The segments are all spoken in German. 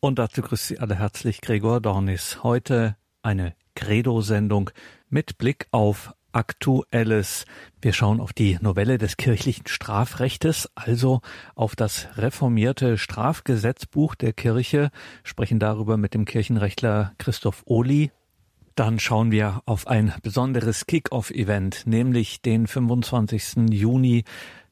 Und dazu grüßt Sie alle herzlich Gregor Dornis. Heute eine Credo-Sendung mit Blick auf Aktuelles. Wir schauen auf die Novelle des kirchlichen Strafrechtes, also auf das reformierte Strafgesetzbuch der Kirche, sprechen darüber mit dem Kirchenrechtler Christoph Ohli. Dann schauen wir auf ein besonderes Kick-Off-Event, nämlich den 25. Juni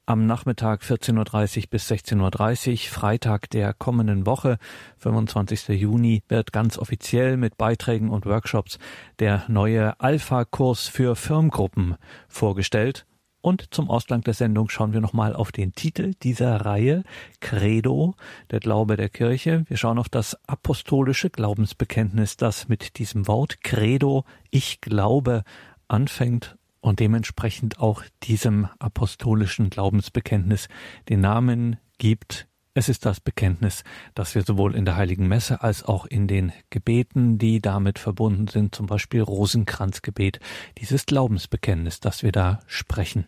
am Nachmittag 14.30 Uhr bis 16.30 Uhr, Freitag der kommenden Woche, 25. Juni, wird ganz offiziell mit Beiträgen und Workshops der neue Alpha-Kurs für Firmengruppen vorgestellt. Und zum Ausgang der Sendung schauen wir nochmal auf den Titel dieser Reihe, Credo, der Glaube der Kirche. Wir schauen auf das apostolische Glaubensbekenntnis, das mit diesem Wort Credo, ich glaube, anfängt und dementsprechend auch diesem apostolischen Glaubensbekenntnis den Namen gibt. Es ist das Bekenntnis, das wir sowohl in der Heiligen Messe als auch in den Gebeten, die damit verbunden sind, zum Beispiel Rosenkranzgebet, dieses Glaubensbekenntnis, das wir da sprechen.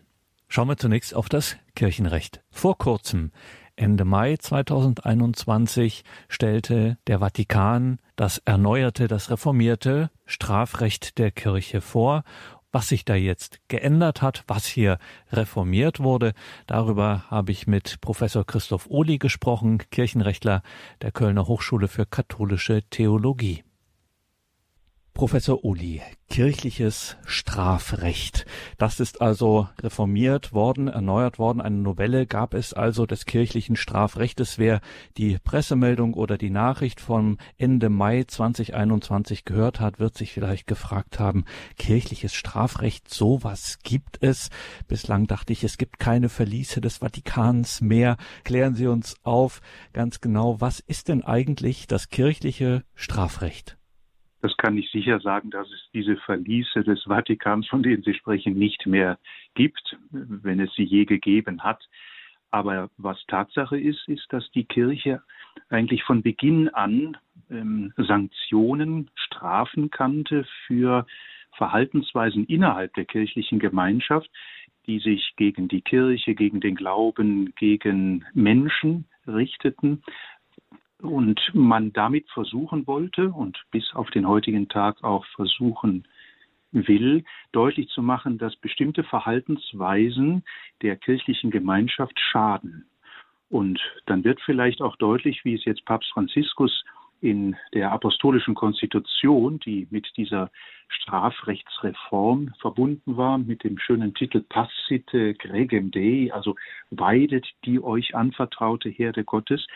Schauen wir zunächst auf das Kirchenrecht. Vor kurzem, Ende Mai 2021, stellte der Vatikan das erneuerte, das reformierte Strafrecht der Kirche vor was sich da jetzt geändert hat, was hier reformiert wurde, darüber habe ich mit Professor Christoph Ohli gesprochen, Kirchenrechtler der Kölner Hochschule für katholische Theologie. Professor Uli, kirchliches Strafrecht. Das ist also reformiert worden, erneuert worden. Eine Novelle gab es also des kirchlichen Strafrechtes. Wer die Pressemeldung oder die Nachricht vom Ende Mai 2021 gehört hat, wird sich vielleicht gefragt haben, kirchliches Strafrecht, sowas gibt es. Bislang dachte ich, es gibt keine Verliese des Vatikans mehr. Klären Sie uns auf ganz genau, was ist denn eigentlich das kirchliche Strafrecht? Das kann ich sicher sagen, dass es diese Verliese des Vatikans, von denen Sie sprechen, nicht mehr gibt, wenn es sie je gegeben hat. Aber was Tatsache ist, ist, dass die Kirche eigentlich von Beginn an ähm, Sanktionen, Strafen kannte für Verhaltensweisen innerhalb der kirchlichen Gemeinschaft, die sich gegen die Kirche, gegen den Glauben, gegen Menschen richteten, und man damit versuchen wollte und bis auf den heutigen Tag auch versuchen will, deutlich zu machen, dass bestimmte Verhaltensweisen der kirchlichen Gemeinschaft schaden. Und dann wird vielleicht auch deutlich, wie es jetzt Papst Franziskus in der apostolischen Konstitution, die mit dieser Strafrechtsreform verbunden war, mit dem schönen Titel Passite Gregem Dei, also weidet die euch anvertraute Herde Gottes,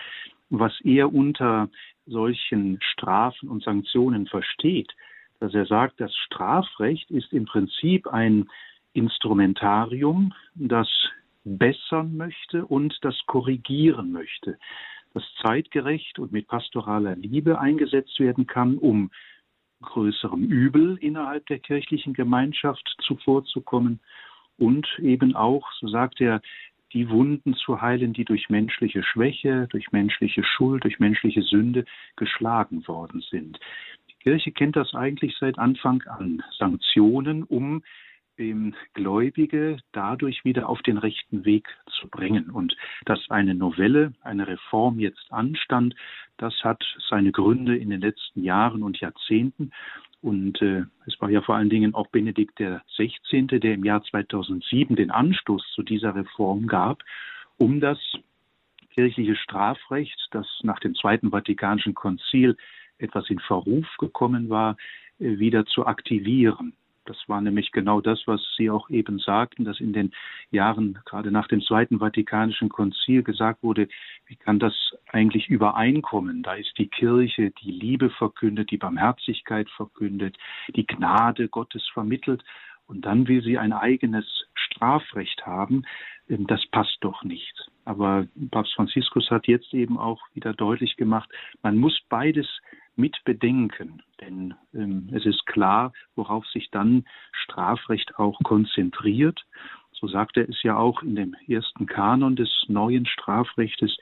was er unter solchen Strafen und Sanktionen versteht, dass er sagt, das Strafrecht ist im Prinzip ein Instrumentarium, das bessern möchte und das korrigieren möchte, das zeitgerecht und mit pastoraler Liebe eingesetzt werden kann, um größerem Übel innerhalb der kirchlichen Gemeinschaft zuvorzukommen. Und eben auch, so sagt er, die Wunden zu heilen, die durch menschliche Schwäche, durch menschliche Schuld, durch menschliche Sünde geschlagen worden sind. Die Kirche kennt das eigentlich seit Anfang an. Sanktionen, um ähm, Gläubige dadurch wieder auf den rechten Weg zu bringen. Und dass eine Novelle, eine Reform jetzt anstand, das hat seine Gründe in den letzten Jahren und Jahrzehnten. Und äh, es war ja vor allen Dingen auch Benedikt 16., der im Jahr 2007 den Anstoß zu dieser Reform gab, um das kirchliche Strafrecht, das nach dem Zweiten Vatikanischen Konzil etwas in Verruf gekommen war, äh, wieder zu aktivieren. Das war nämlich genau das, was Sie auch eben sagten, dass in den Jahren gerade nach dem Zweiten Vatikanischen Konzil gesagt wurde, wie kann das eigentlich übereinkommen? Da ist die Kirche, die Liebe verkündet, die Barmherzigkeit verkündet, die Gnade Gottes vermittelt und dann will sie ein eigenes Strafrecht haben. Ähm, das passt doch nicht. Aber Papst Franziskus hat jetzt eben auch wieder deutlich gemacht, man muss beides mit bedenken. Denn ähm, es ist klar, worauf sich dann Strafrecht auch konzentriert. So sagt er es ja auch in dem ersten Kanon des neuen Strafrechtes.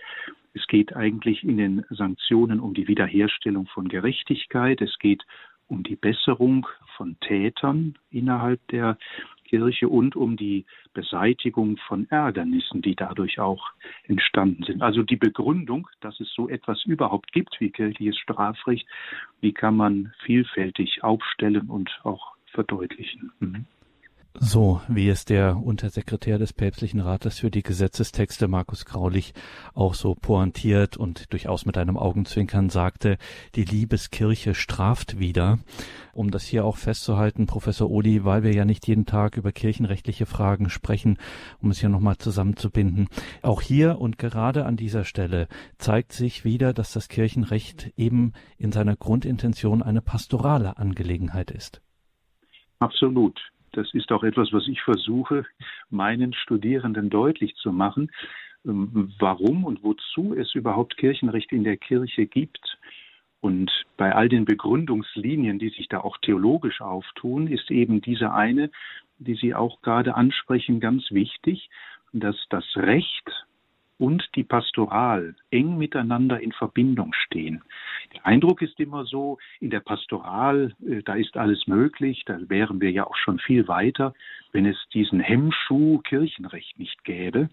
Es geht eigentlich in den Sanktionen um die Wiederherstellung von Gerechtigkeit. Es geht um die Besserung von Tätern innerhalb der Kirche und um die Beseitigung von Ärgernissen, die dadurch auch entstanden sind. Also die Begründung, dass es so etwas überhaupt gibt wie kirchliches Strafrecht, wie kann man vielfältig aufstellen und auch verdeutlichen. Mhm. So wie es der Untersekretär des Päpstlichen Rates für die Gesetzestexte Markus Graulich auch so pointiert und durchaus mit einem Augenzwinkern sagte, die Liebeskirche straft wieder. Um das hier auch festzuhalten, Professor Odi, weil wir ja nicht jeden Tag über kirchenrechtliche Fragen sprechen, um es hier nochmal zusammenzubinden. Auch hier und gerade an dieser Stelle zeigt sich wieder, dass das Kirchenrecht eben in seiner Grundintention eine pastorale Angelegenheit ist. Absolut. Das ist auch etwas, was ich versuche, meinen Studierenden deutlich zu machen, ähm, warum und wozu es überhaupt Kirchenrecht in der Kirche gibt. Und bei all den Begründungslinien, die sich da auch theologisch auftun, ist eben diese eine, die Sie auch gerade ansprechen, ganz wichtig, dass das Recht und die Pastoral eng miteinander in Verbindung stehen. Der Eindruck ist immer so, in der Pastoral, äh, da ist alles möglich, da wären wir ja auch schon viel weiter, wenn es diesen Hemmschuh Kirchenrecht nicht gäbe.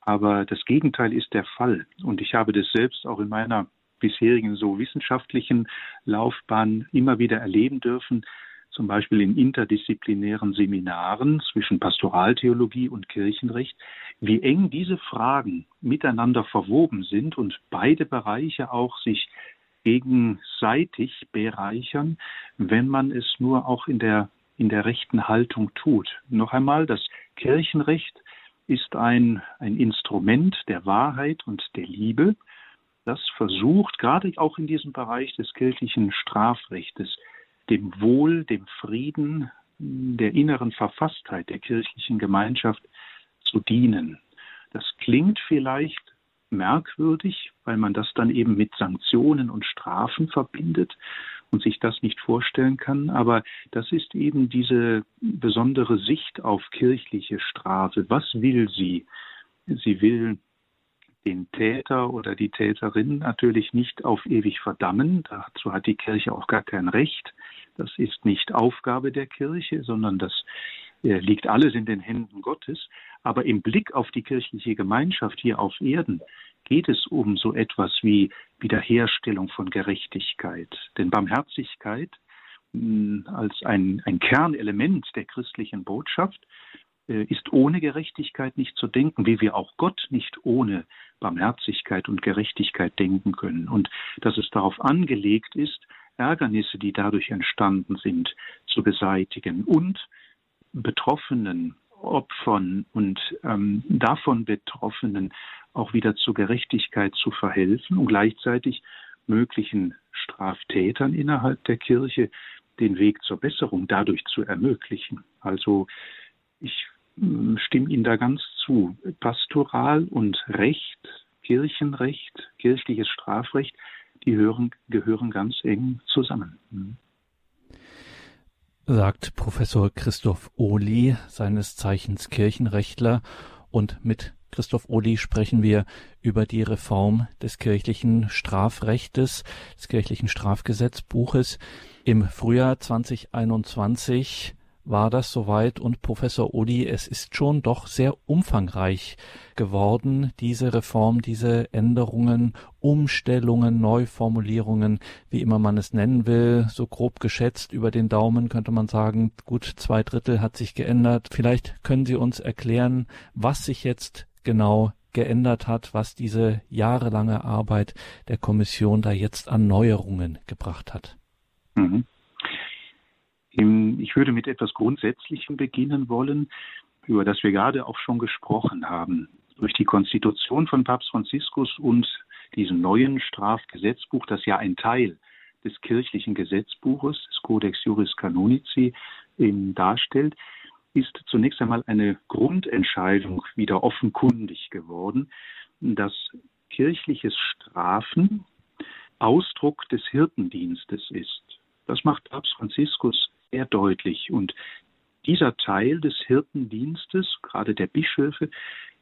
Aber das Gegenteil ist der Fall. Und ich habe das selbst auch in meiner bisherigen so wissenschaftlichen Laufbahn immer wieder erleben dürfen, zum Beispiel in interdisziplinären Seminaren zwischen Pastoraltheologie und Kirchenrecht, wie eng diese Fragen miteinander verwoben sind und beide Bereiche auch sich gegenseitig bereichern, wenn man es nur auch in der, in der rechten Haltung tut. Noch einmal, das Kirchenrecht ist ein, ein Instrument der Wahrheit und der Liebe, das versucht, gerade auch in diesem Bereich des kirchlichen Strafrechtes, dem Wohl, dem Frieden, der inneren Verfasstheit der kirchlichen Gemeinschaft zu dienen. Das klingt vielleicht merkwürdig, weil man das dann eben mit Sanktionen und Strafen verbindet und sich das nicht vorstellen kann. Aber das ist eben diese besondere Sicht auf kirchliche Strafe. Was will sie? Sie will den Täter oder die Täterin natürlich nicht auf ewig verdammen. Dazu hat die Kirche auch gar kein Recht. Das ist nicht Aufgabe der Kirche, sondern das äh, liegt alles in den Händen Gottes. Aber im Blick auf die kirchliche Gemeinschaft hier auf Erden geht es um so etwas wie Wiederherstellung von Gerechtigkeit. Denn Barmherzigkeit hm, als ein, ein Kernelement der christlichen Botschaft äh, ist ohne Gerechtigkeit nicht zu denken, wie wir auch Gott nicht ohne Barmherzigkeit und Gerechtigkeit denken können. Und dass es darauf angelegt ist, Ärgernisse, die dadurch entstanden sind, zu beseitigen und Betroffenen, Opfern und ähm, davon Betroffenen auch wieder zur Gerechtigkeit zu verhelfen und gleichzeitig möglichen Straftätern innerhalb der Kirche den Weg zur Besserung dadurch zu ermöglichen. Also ich hm, stimme Ihnen da ganz zu. Pastoral und Recht, Kirchenrecht, kirchliches Strafrecht die hören, gehören ganz eng zusammen. Sagt Professor Christoph Ohli, seines Zeichens Kirchenrechtler, und mit Christoph Ohli sprechen wir über die Reform des kirchlichen Strafrechtes, des kirchlichen Strafgesetzbuches. Im Frühjahr 2021 war das soweit und Professor Odi, es ist schon doch sehr umfangreich geworden, diese Reform, diese Änderungen, Umstellungen, Neuformulierungen, wie immer man es nennen will, so grob geschätzt über den Daumen könnte man sagen, gut zwei Drittel hat sich geändert. Vielleicht können Sie uns erklären, was sich jetzt genau geändert hat, was diese jahrelange Arbeit der Kommission da jetzt an Neuerungen gebracht hat. Mhm. Ich würde mit etwas Grundsätzlichem beginnen wollen, über das wir gerade auch schon gesprochen haben. Durch die Konstitution von Papst Franziskus und diesem neuen Strafgesetzbuch, das ja ein Teil des kirchlichen Gesetzbuches, des Codex Juris Canonici, darstellt, ist zunächst einmal eine Grundentscheidung wieder offenkundig geworden, dass kirchliches Strafen Ausdruck des Hirtendienstes ist. Das macht Papst Franziskus sehr deutlich. Und dieser Teil des Hirtendienstes, gerade der Bischöfe,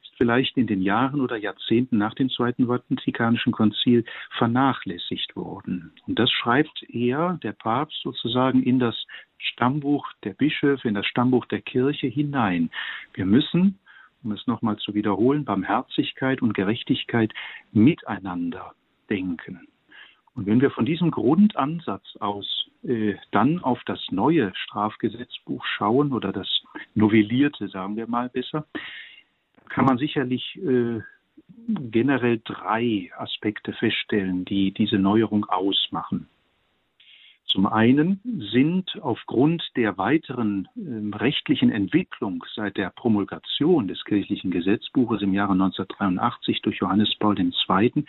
ist vielleicht in den Jahren oder Jahrzehnten nach dem Zweiten Vatikanischen Konzil vernachlässigt worden. Und das schreibt er, der Papst, sozusagen in das Stammbuch der Bischöfe, in das Stammbuch der Kirche hinein. Wir müssen, um es nochmal zu wiederholen, Barmherzigkeit und Gerechtigkeit miteinander denken. Und wenn wir von diesem Grundansatz aus dann auf das neue Strafgesetzbuch schauen oder das novellierte, sagen wir mal besser, kann man sicherlich äh, generell drei Aspekte feststellen, die diese Neuerung ausmachen. Zum einen sind aufgrund der weiteren äh, rechtlichen Entwicklung seit der Promulgation des kirchlichen Gesetzbuches im Jahre 1983 durch Johannes Paul II.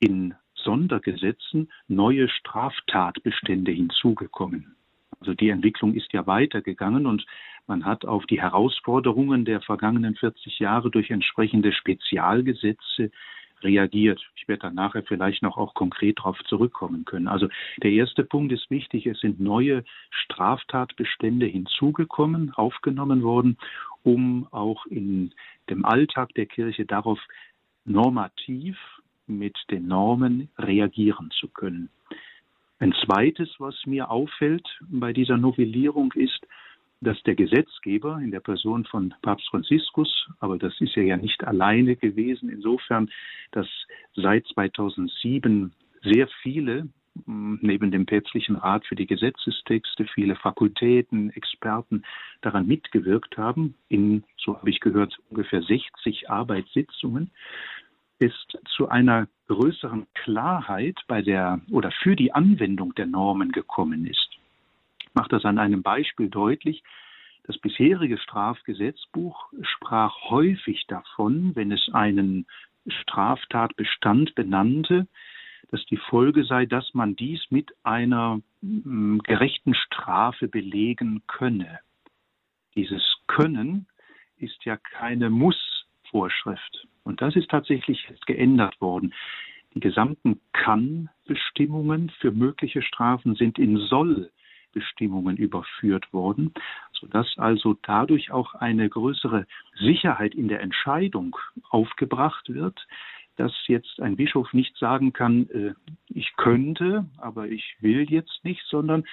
in Sondergesetzen neue Straftatbestände hinzugekommen. Also die Entwicklung ist ja weitergegangen und man hat auf die Herausforderungen der vergangenen 40 Jahre durch entsprechende Spezialgesetze reagiert. Ich werde dann nachher vielleicht noch auch konkret darauf zurückkommen können. Also der erste Punkt ist wichtig, es sind neue Straftatbestände hinzugekommen, aufgenommen worden, um auch in dem Alltag der Kirche darauf normativ mit den Normen reagieren zu können. Ein zweites, was mir auffällt bei dieser Novellierung ist, dass der Gesetzgeber in der Person von Papst Franziskus, aber das ist er ja nicht alleine gewesen, insofern, dass seit 2007 sehr viele hm, neben dem päpstlichen Rat für die Gesetzestexte viele Fakultäten, Experten daran mitgewirkt haben, in, so habe ich gehört, ungefähr 60 Arbeitssitzungen es zu einer größeren Klarheit bei der oder für die Anwendung der Normen gekommen ist. Ich mache das an einem Beispiel deutlich. Das bisherige Strafgesetzbuch sprach häufig davon, wenn es einen Straftatbestand benannte, dass die Folge sei, dass man dies mit einer mm, gerechten Strafe belegen könne. Dieses Können ist ja keine Muss-Vorschrift. Und das ist tatsächlich geändert worden. Die gesamten Kann-Bestimmungen für mögliche Strafen sind in Soll-Bestimmungen überführt worden, sodass also dadurch auch eine größere Sicherheit in der Entscheidung aufgebracht wird, dass jetzt ein Bischof nicht sagen kann, äh, ich könnte, aber ich will jetzt nicht, sondern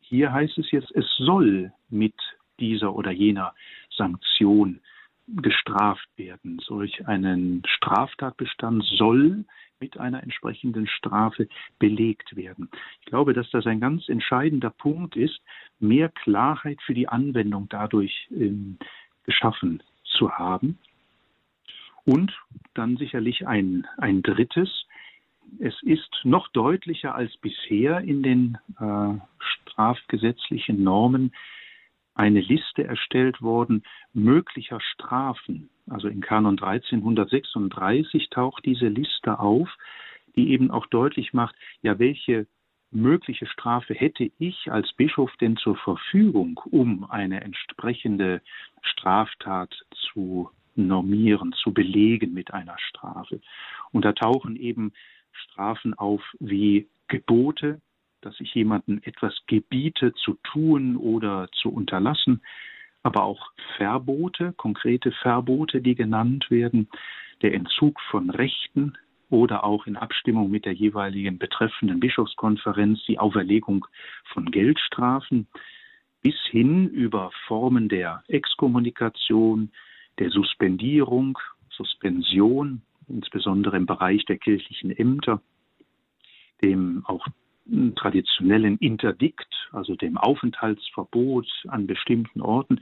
hier heißt es jetzt, es soll mit dieser oder jener Sanktion gestraft werden. Solch einen Straftatbestand soll mit einer entsprechenden Strafe belegt werden. Ich glaube, dass das ein ganz entscheidender Punkt ist, mehr Klarheit für die Anwendung dadurch ähm, geschaffen zu haben. Und dann sicherlich ein, ein drittes, es ist noch deutlicher als bisher in den äh, strafgesetzlichen Normen eine Liste erstellt worden möglicher Strafen. Also in Kanon 1336 taucht diese Liste auf, die eben auch deutlich macht, ja, welche mögliche Strafe hätte ich als Bischof denn zur Verfügung, um eine entsprechende Straftat zu normieren, zu belegen mit einer Strafe. Und da tauchen eben Strafen auf wie Gebote, dass ich jemanden etwas gebiete zu tun oder zu unterlassen, aber auch Verbote, konkrete Verbote, die genannt werden, der Entzug von Rechten oder auch in Abstimmung mit der jeweiligen betreffenden Bischofskonferenz die Auferlegung von Geldstrafen bis hin über Formen der Exkommunikation, der Suspendierung, Suspension, insbesondere im Bereich der kirchlichen Ämter, dem auch traditionellen Interdikt, also dem Aufenthaltsverbot an bestimmten Orten,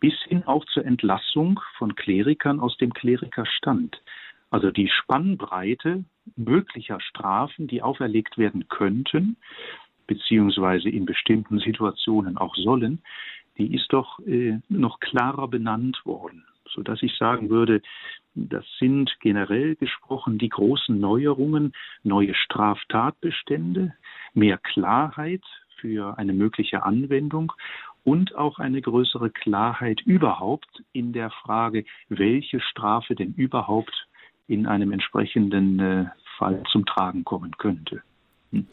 bis hin auch zur Entlassung von Klerikern aus dem Klerikerstand. Also die Spannbreite möglicher Strafen, die auferlegt werden könnten, beziehungsweise in bestimmten Situationen auch sollen, die ist doch äh, noch klarer benannt worden, sodass ich sagen würde, das sind generell gesprochen die großen Neuerungen, neue Straftatbestände, mehr Klarheit für eine mögliche Anwendung und auch eine größere Klarheit überhaupt in der Frage, welche Strafe denn überhaupt in einem entsprechenden äh, Fall zum Tragen kommen könnte. Hm.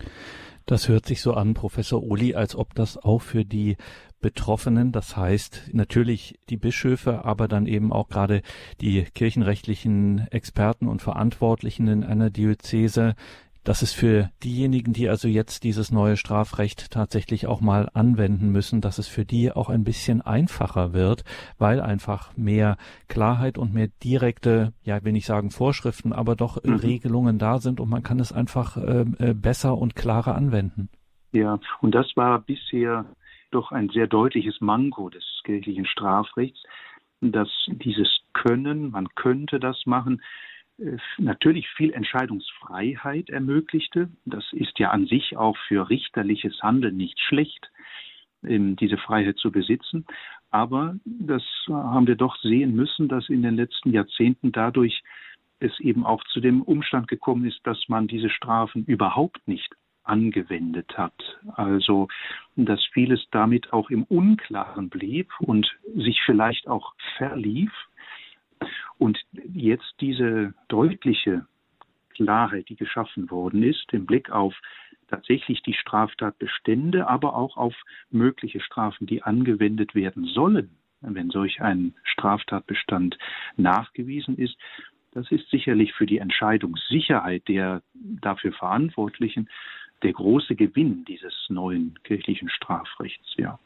Das hört sich so an, Professor Uli, als ob das auch für die Betroffenen, das heißt natürlich die Bischöfe, aber dann eben auch gerade die kirchenrechtlichen Experten und Verantwortlichen in einer Diözese dass es für diejenigen, die also jetzt dieses neue Strafrecht tatsächlich auch mal anwenden müssen, dass es für die auch ein bisschen einfacher wird, weil einfach mehr Klarheit und mehr direkte, ja, will nicht sagen Vorschriften, aber doch mhm. Regelungen da sind und man kann es einfach äh, äh, besser und klarer anwenden. Ja, und das war bisher doch ein sehr deutliches Manko des kirchlichen Strafrechts, dass dieses Können, man könnte das machen, natürlich viel Entscheidungsfreiheit ermöglichte. Das ist ja an sich auch für richterliches Handeln nicht schlecht, ähm, diese Freiheit zu besitzen. Aber das haben wir doch sehen müssen, dass in den letzten Jahrzehnten dadurch es eben auch zu dem Umstand gekommen ist, dass man diese Strafen überhaupt nicht angewendet hat. Also, dass vieles damit auch im Unklaren blieb und sich vielleicht auch verlief. Und jetzt diese deutliche Klarheit, die geschaffen worden ist, im Blick auf tatsächlich die Straftatbestände, aber auch auf mögliche Strafen, die angewendet werden sollen, wenn solch ein Straftatbestand nachgewiesen ist, das ist sicherlich für die Entscheidungssicherheit der dafür Verantwortlichen der große Gewinn dieses neuen kirchlichen Strafrechts, ja.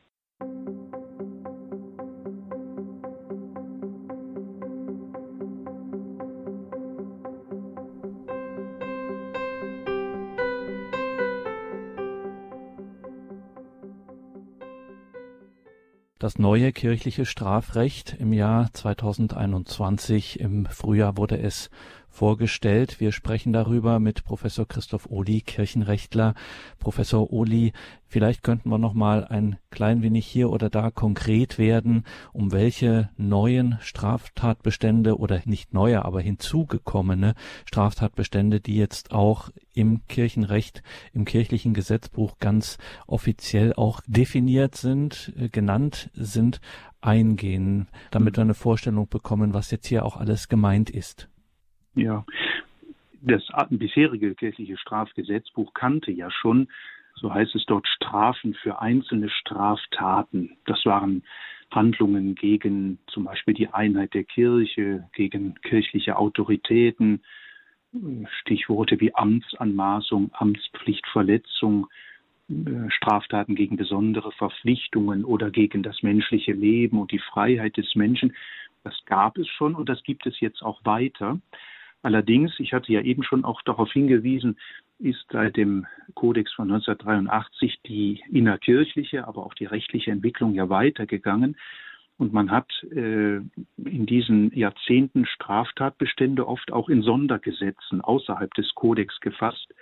Das neue kirchliche Strafrecht im Jahr 2021, im Frühjahr wurde es vorgestellt. Wir sprechen darüber mit Professor Christoph Ohli, Kirchenrechtler. Professor Ohli, vielleicht könnten wir noch mal ein klein wenig hier oder da konkret werden, um welche neuen Straftatbestände oder nicht neue, aber hinzugekommene Straftatbestände, die jetzt auch im Kirchenrecht, im kirchlichen Gesetzbuch ganz offiziell auch definiert sind, äh, genannt sind, eingehen, damit wir eine Vorstellung bekommen, was jetzt hier auch alles gemeint ist. Ja, das bisherige kirchliche Strafgesetzbuch kannte ja schon, so heißt es dort, Strafen für einzelne Straftaten. Das waren Handlungen gegen zum Beispiel die Einheit der Kirche, gegen kirchliche Autoritäten, Stichworte wie Amtsanmaßung, Amtspflichtverletzung, äh, Straftaten gegen besondere Verpflichtungen oder gegen das menschliche Leben und die Freiheit des Menschen. Das gab es schon und das gibt es jetzt auch weiter. Allerdings, ich hatte ja eben schon auch darauf hingewiesen, ist seit dem Kodex von 1983 die innerkirchliche, aber auch die rechtliche Entwicklung ja weitergegangen. Und man hat äh, in diesen Jahrzehnten Straftatbestände oft auch in Sondergesetzen außerhalb des Kodex gefasst.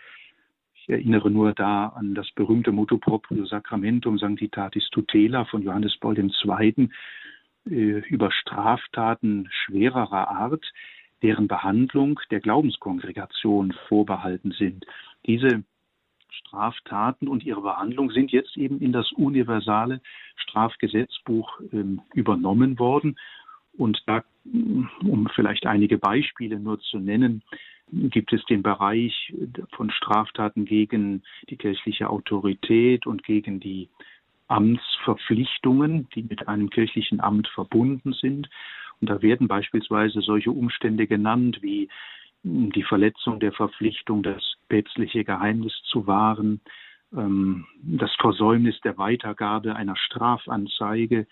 Ich erinnere nur da an das berühmte Motto proprio sacramentum sanctitatis tutela von Johannes Paul II. Äh, über Straftaten schwererer Art, deren Behandlung der Glaubenskongregation vorbehalten sind. Diese Straftaten und ihre Behandlung sind jetzt eben in das universale Strafgesetzbuch ähm, übernommen worden. Und da, um vielleicht einige Beispiele nur zu nennen, gibt es den Bereich von Straftaten gegen die kirchliche Autorität und gegen die Amtsverpflichtungen, die mit einem kirchlichen Amt verbunden sind. Da werden beispielsweise solche Umstände genannt wie hm, die Verletzung der Verpflichtung, das päpstliche Geheimnis zu wahren, ähm, das Versäumnis der Weitergabe einer Strafanzeige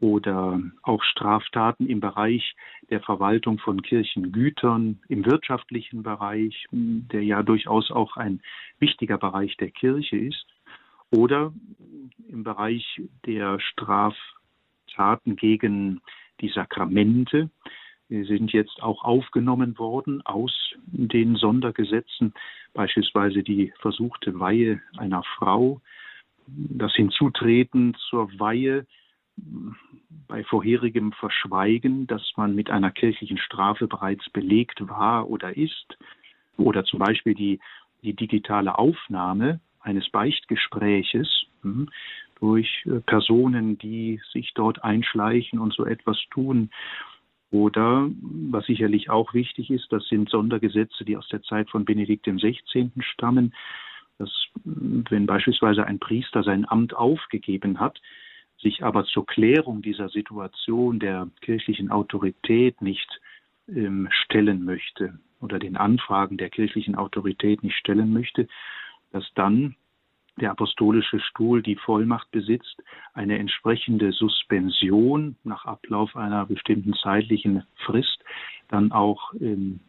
oder auch Straftaten im Bereich der Verwaltung von Kirchengütern, im wirtschaftlichen Bereich, hm, der ja durchaus auch ein wichtiger Bereich der Kirche ist, oder im Bereich der Straftaten gegen die Sakramente sind jetzt auch aufgenommen worden aus den Sondergesetzen, beispielsweise die versuchte Weihe einer Frau, das Hinzutreten zur Weihe bei vorherigem Verschweigen, dass man mit einer kirchlichen Strafe bereits belegt war oder ist, oder zum Beispiel die, die digitale Aufnahme eines Beichtgespräches, hm, durch äh, Personen, die sich dort einschleichen und so etwas tun. Oder, was sicherlich auch wichtig ist, das sind Sondergesetze, die aus der Zeit von Benedikt XVI. stammen, dass wenn beispielsweise ein Priester sein Amt aufgegeben hat, sich aber zur Klärung dieser Situation der kirchlichen Autorität nicht ähm, stellen möchte, oder den Anfragen der kirchlichen Autorität nicht stellen möchte, dass dann der apostolische Stuhl die Vollmacht besitzt, eine entsprechende Suspension nach Ablauf einer bestimmten zeitlichen Frist dann auch ähm,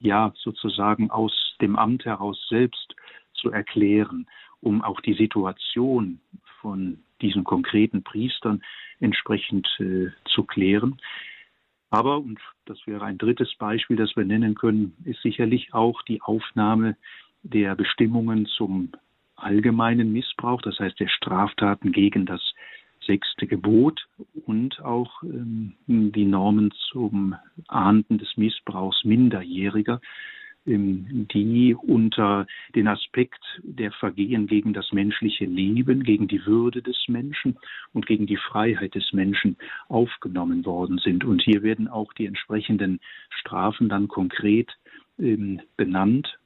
ja sozusagen aus dem Amt heraus selbst zu erklären, um auch die Situation von diesen konkreten Priestern entsprechend äh, zu klären. Aber, und das wäre ein drittes Beispiel, das wir nennen können, ist sicherlich auch die Aufnahme der Bestimmungen zum allgemeinen Missbrauch, das heißt der Straftaten gegen das sechste Gebot und auch ähm, die Normen zum Ahnden des Missbrauchs Minderjähriger, ähm, die unter den Aspekt der Vergehen gegen das menschliche Leben, gegen die Würde des Menschen und gegen die Freiheit des Menschen aufgenommen worden sind. Und hier werden auch die entsprechenden Strafen dann konkret ähm, benannt.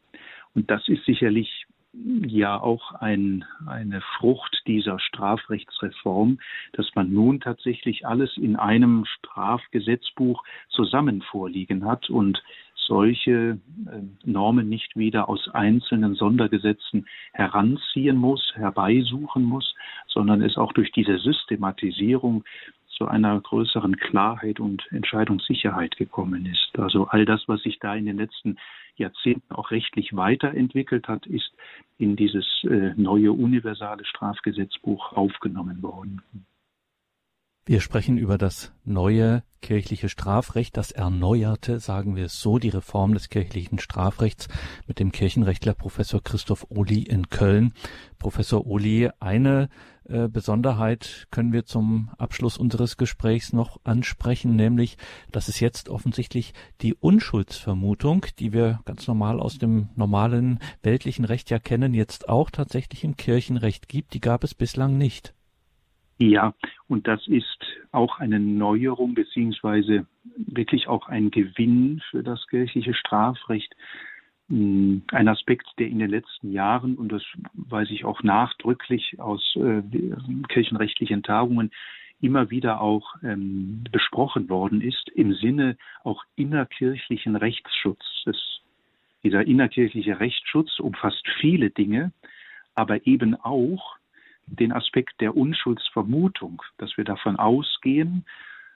Und das ist sicherlich ja auch ein, eine Frucht dieser Strafrechtsreform, dass man nun tatsächlich alles in einem Strafgesetzbuch zusammen vorliegen hat und solche äh, Normen nicht wieder aus einzelnen Sondergesetzen heranziehen muss, herbeisuchen muss, sondern es auch durch diese Systematisierung zu einer größeren Klarheit und Entscheidungssicherheit gekommen ist. Also all das, was sich da in den letzten Jahrzehnten auch rechtlich weiterentwickelt hat, ist in dieses äh, neue universale Strafgesetzbuch aufgenommen worden. Wir sprechen über das neue kirchliche Strafrecht, das erneuerte, sagen wir es so, die Reform des kirchlichen Strafrechts mit dem Kirchenrechtler Professor Christoph Ohli in Köln. Professor Ohli, eine äh, Besonderheit können wir zum Abschluss unseres Gesprächs noch ansprechen, nämlich, dass es jetzt offensichtlich die Unschuldsvermutung, die wir ganz normal aus dem normalen weltlichen Recht ja kennen, jetzt auch tatsächlich im Kirchenrecht gibt. Die gab es bislang nicht. Ja, und das ist auch eine Neuerung beziehungsweise wirklich auch ein Gewinn für das kirchliche Strafrecht. Hm, ein Aspekt, der in den letzten Jahren, und das weiß ich auch nachdrücklich aus äh, kirchenrechtlichen Tagungen, immer wieder auch ähm, besprochen worden ist, im Sinne auch innerkirchlichen Rechtsschutzes. Dieser innerkirchliche Rechtsschutz umfasst viele Dinge, aber eben auch den Aspekt der Unschuldsvermutung, dass wir davon ausgehen,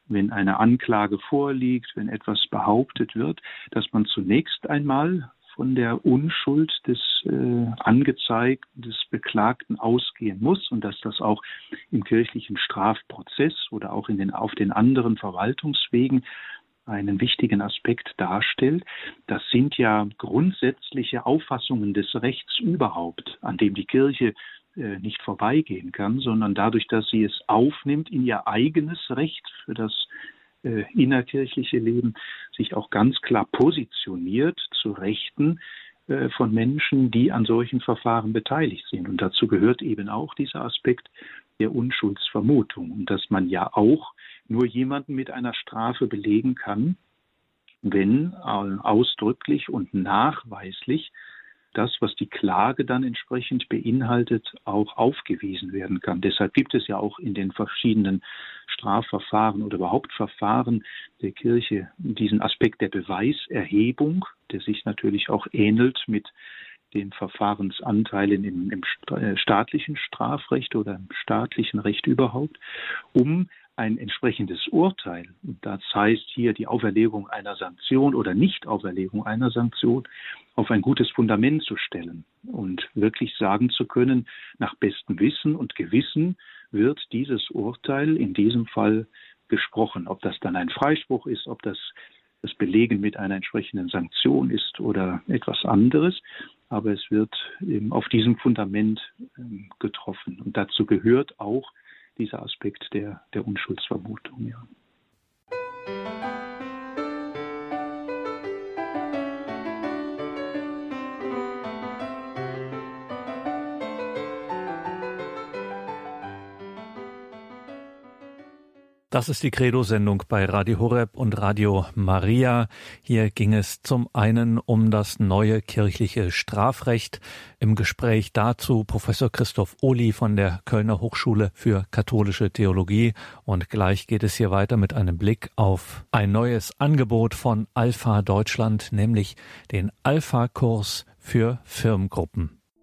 wenn eine Anklage vorliegt, wenn etwas behauptet wird, dass man zunächst einmal von der Unschuld des äh, Angezeigten, des Beklagten ausgehen muss und dass das auch im kirchlichen Strafprozess oder auch in den, auf den anderen Verwaltungswegen einen wichtigen Aspekt darstellt. Das sind ja grundsätzliche Auffassungen des Rechts überhaupt, an dem die Kirche nicht vorbeigehen kann, sondern dadurch, dass sie es aufnimmt in ihr eigenes Recht für das äh, innerkirchliche Leben, sich auch ganz klar positioniert zu Rechten äh, von Menschen, die an solchen Verfahren beteiligt sind. Und dazu gehört eben auch dieser Aspekt der Unschuldsvermutung und dass man ja auch nur jemanden mit einer Strafe belegen kann, wenn ausdrücklich und nachweislich das, was die Klage dann entsprechend beinhaltet, auch aufgewiesen werden kann. Deshalb gibt es ja auch in den verschiedenen Strafverfahren oder überhaupt Verfahren der Kirche diesen Aspekt der Beweiserhebung, der sich natürlich auch ähnelt mit den Verfahrensanteilen im, im äh, staatlichen Strafrecht oder im staatlichen Recht überhaupt, um ein entsprechendes Urteil, das heißt hier die Auferlegung einer Sanktion oder Nichtauferlegung einer Sanktion, auf ein gutes Fundament zu stellen und wirklich sagen zu können, nach bestem Wissen und Gewissen wird dieses Urteil in diesem Fall gesprochen. Ob das dann ein Freispruch ist, ob das das Belegen mit einer entsprechenden Sanktion ist oder etwas anderes, aber es wird auf diesem Fundament ähm, getroffen. Und dazu gehört auch dieser Aspekt der, der Unschuldsvermutung. Ja. Das ist die Credo-Sendung bei Radio Horeb und Radio Maria. Hier ging es zum einen um das neue kirchliche Strafrecht. Im Gespräch dazu Professor Christoph Ohli von der Kölner Hochschule für katholische Theologie. Und gleich geht es hier weiter mit einem Blick auf ein neues Angebot von Alpha Deutschland, nämlich den Alpha-Kurs für Firmengruppen.